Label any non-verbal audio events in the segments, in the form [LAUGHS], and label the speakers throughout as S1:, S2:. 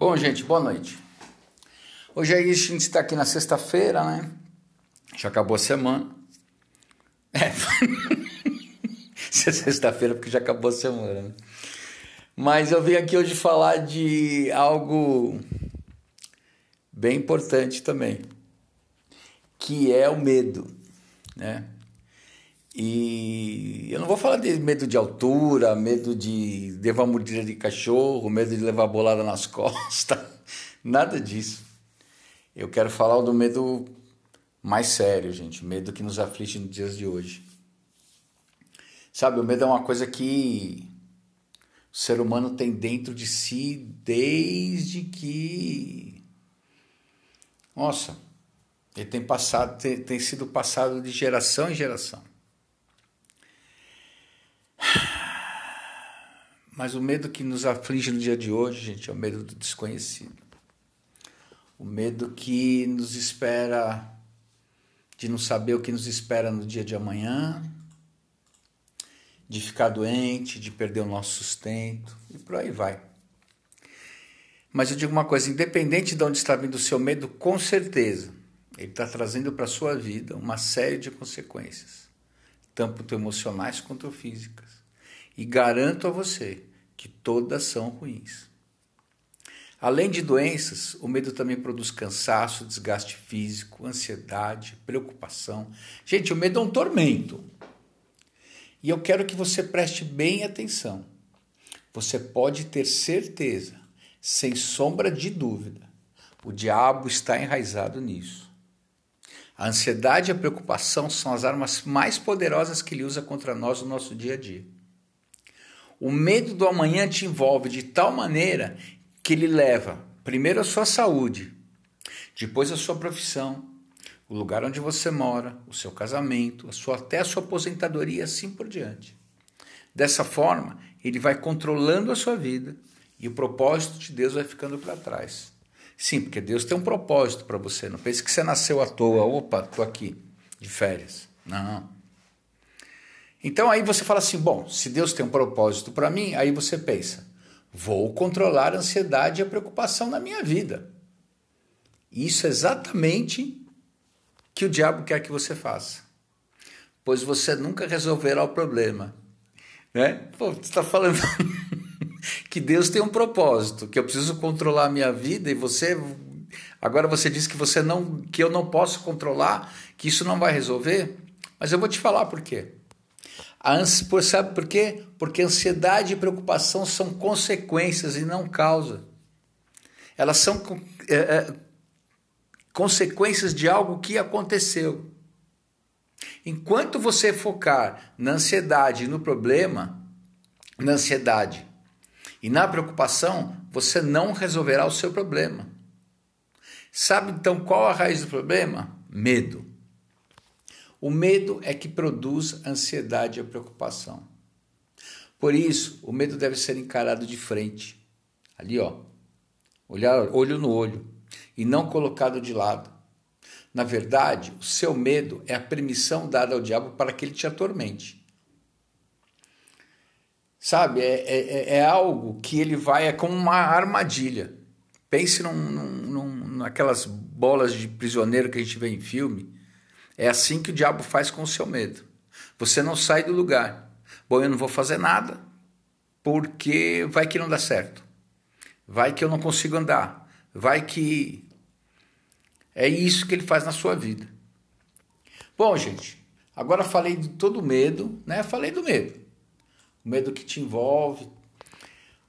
S1: Bom, gente, boa noite. Hoje aí a gente está aqui na sexta-feira, né? Já acabou a semana. [LAUGHS] É. sexta-feira porque já acabou a semana. Né? Mas eu vim aqui hoje falar de algo bem importante também, que é o medo, né? E eu não vou falar de medo de altura, medo de levar mordida de cachorro, medo de levar bolada nas [LAUGHS] costas, nada disso. Eu quero falar do medo mais sério, gente, medo que nos aflige nos dias de hoje. Sabe, o medo é uma coisa que o ser humano tem dentro de si desde que. Nossa, ele tem passado, tem, tem sido passado de geração em geração. Mas o medo que nos aflige no dia de hoje, gente, é o medo do desconhecido. O medo que nos espera, de não saber o que nos espera no dia de amanhã, de ficar doente, de perder o nosso sustento e por aí vai. Mas eu digo uma coisa: independente de onde está vindo o seu medo, com certeza, ele está trazendo para a sua vida uma série de consequências, tanto emocionais quanto físicas. E garanto a você que todas são ruins. Além de doenças, o medo também produz cansaço, desgaste físico, ansiedade, preocupação. Gente, o medo é um tormento. E eu quero que você preste bem atenção. Você pode ter certeza, sem sombra de dúvida, o diabo está enraizado nisso. A ansiedade e a preocupação são as armas mais poderosas que ele usa contra nós no nosso dia a dia. O medo do amanhã te envolve de tal maneira que ele leva primeiro a sua saúde, depois a sua profissão, o lugar onde você mora, o seu casamento, a sua, até a sua aposentadoria, assim por diante. Dessa forma, ele vai controlando a sua vida e o propósito de Deus vai ficando para trás. Sim, porque Deus tem um propósito para você. Não pense que você nasceu à toa. Opa, estou aqui de férias. Não. Então aí você fala assim: bom, se Deus tem um propósito para mim, aí você pensa: vou controlar a ansiedade e a preocupação na minha vida. Isso é exatamente que o diabo quer que você faça, pois você nunca resolverá o problema. Né? Pô, você está falando que Deus tem um propósito, que eu preciso controlar a minha vida e você agora você diz que você não que eu não posso controlar, que isso não vai resolver, mas eu vou te falar por quê. A por, sabe por quê? Porque ansiedade e preocupação são consequências e não causa. Elas são é, é, consequências de algo que aconteceu. Enquanto você focar na ansiedade e no problema, na ansiedade e na preocupação, você não resolverá o seu problema. Sabe então qual a raiz do problema? Medo. O medo é que produz ansiedade e preocupação. Por isso, o medo deve ser encarado de frente, ali ó, olhar olho no olho e não colocado de lado. Na verdade, o seu medo é a permissão dada ao diabo para que ele te atormente. Sabe, é, é, é, é algo que ele vai, é como uma armadilha. Pense num, num, naquelas bolas de prisioneiro que a gente vê em filme é assim que o diabo faz com o seu medo. Você não sai do lugar. Bom, eu não vou fazer nada, porque vai que não dá certo. Vai que eu não consigo andar. Vai que. É isso que ele faz na sua vida. Bom, gente, agora falei de todo o medo, né? Falei do medo. O medo que te envolve.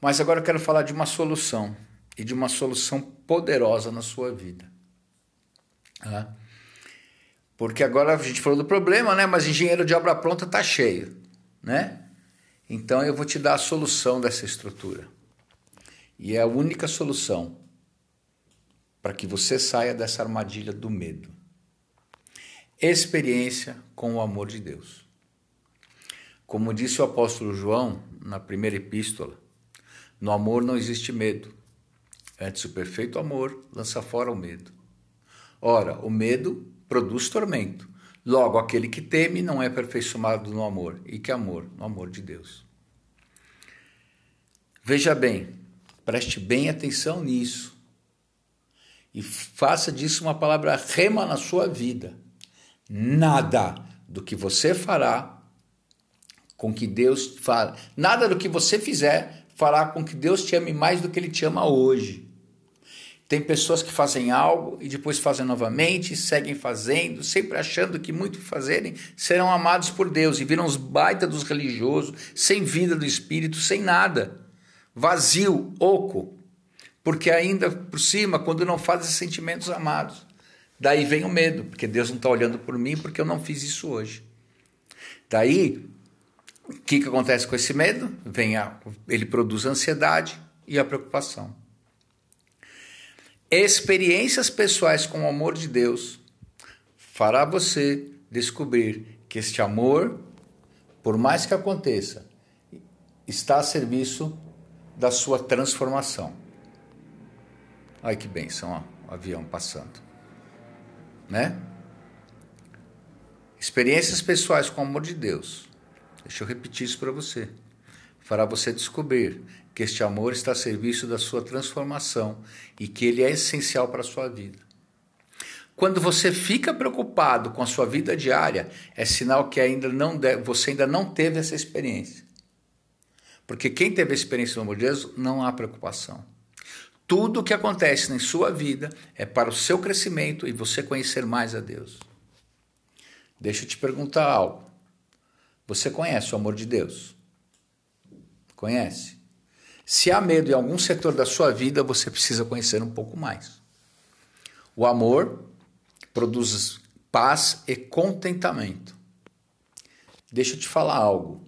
S1: Mas agora eu quero falar de uma solução. E de uma solução poderosa na sua vida. Tá? Porque agora a gente falou do problema, né? Mas engenheiro de obra pronta está cheio, né? Então eu vou te dar a solução dessa estrutura. E é a única solução para que você saia dessa armadilha do medo. Experiência com o amor de Deus. Como disse o apóstolo João na primeira epístola, no amor não existe medo. Antes, o perfeito amor lança fora o medo. Ora, o medo produz tormento. Logo, aquele que teme não é aperfeiçoado no amor. E que amor? No amor de Deus. Veja bem, Preste bem atenção nisso. E faça disso uma palavra rema na sua vida. Nada do que você fará com que Deus fala, nada do que você fizer fará com que Deus te ame mais do que ele te ama hoje. Tem pessoas que fazem algo e depois fazem novamente, seguem fazendo, sempre achando que muito fazerem serão amados por Deus e viram os baita dos religiosos, sem vida do espírito, sem nada, vazio, oco, porque ainda por cima, quando não fazem sentimentos amados, daí vem o medo, porque Deus não está olhando por mim porque eu não fiz isso hoje. Daí o que, que acontece com esse medo? Vem a, ele produz a ansiedade e a preocupação. Experiências pessoais com o amor de Deus fará você descobrir que este amor, por mais que aconteça, está a serviço da sua transformação. Olha que benção, ó, o avião passando. Né? Experiências pessoais com o amor de Deus Deixa eu repetir isso para você. Fará você descobrir que este amor está a serviço da sua transformação e que ele é essencial para a sua vida. Quando você fica preocupado com a sua vida diária, é sinal que ainda não deve, você ainda não teve essa experiência. Porque quem teve a experiência do amor de Deus, não há preocupação. Tudo o que acontece na sua vida é para o seu crescimento e você conhecer mais a Deus. Deixa eu te perguntar algo. Você conhece o amor de Deus? Conhece? Se há medo em algum setor da sua vida, você precisa conhecer um pouco mais. O amor produz paz e contentamento. Deixa eu te falar algo.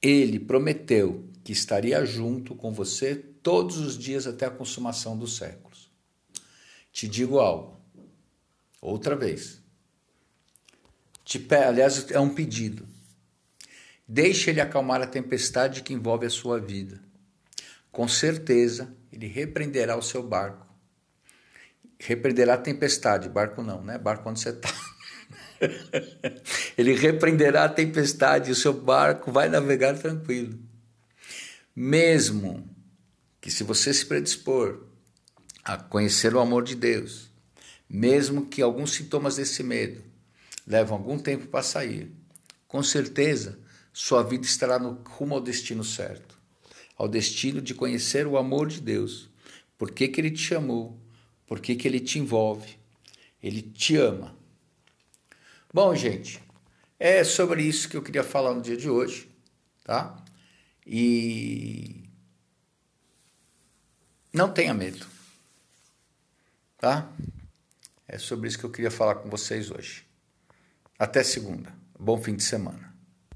S1: Ele prometeu que estaria junto com você todos os dias até a consumação dos séculos. Te digo algo, outra vez. Te, aliás, é um pedido. Deixe ele acalmar a tempestade que envolve a sua vida. Com certeza, ele repreenderá o seu barco. Repreenderá a tempestade, barco não, né? Barco onde você está. [LAUGHS] ele repreenderá a tempestade e o seu barco vai navegar tranquilo. Mesmo que se você se predispor a conhecer o amor de Deus, mesmo que alguns sintomas desse medo levam algum tempo para sair. Com certeza, sua vida estará no rumo ao destino certo, ao destino de conhecer o amor de Deus. Por que, que Ele te chamou? Por que, que Ele te envolve? Ele te ama. Bom, gente, é sobre isso que eu queria falar no dia de hoje, tá? E não tenha medo, tá? É sobre isso que eu queria falar com vocês hoje. Até segunda. Bom fim de semana.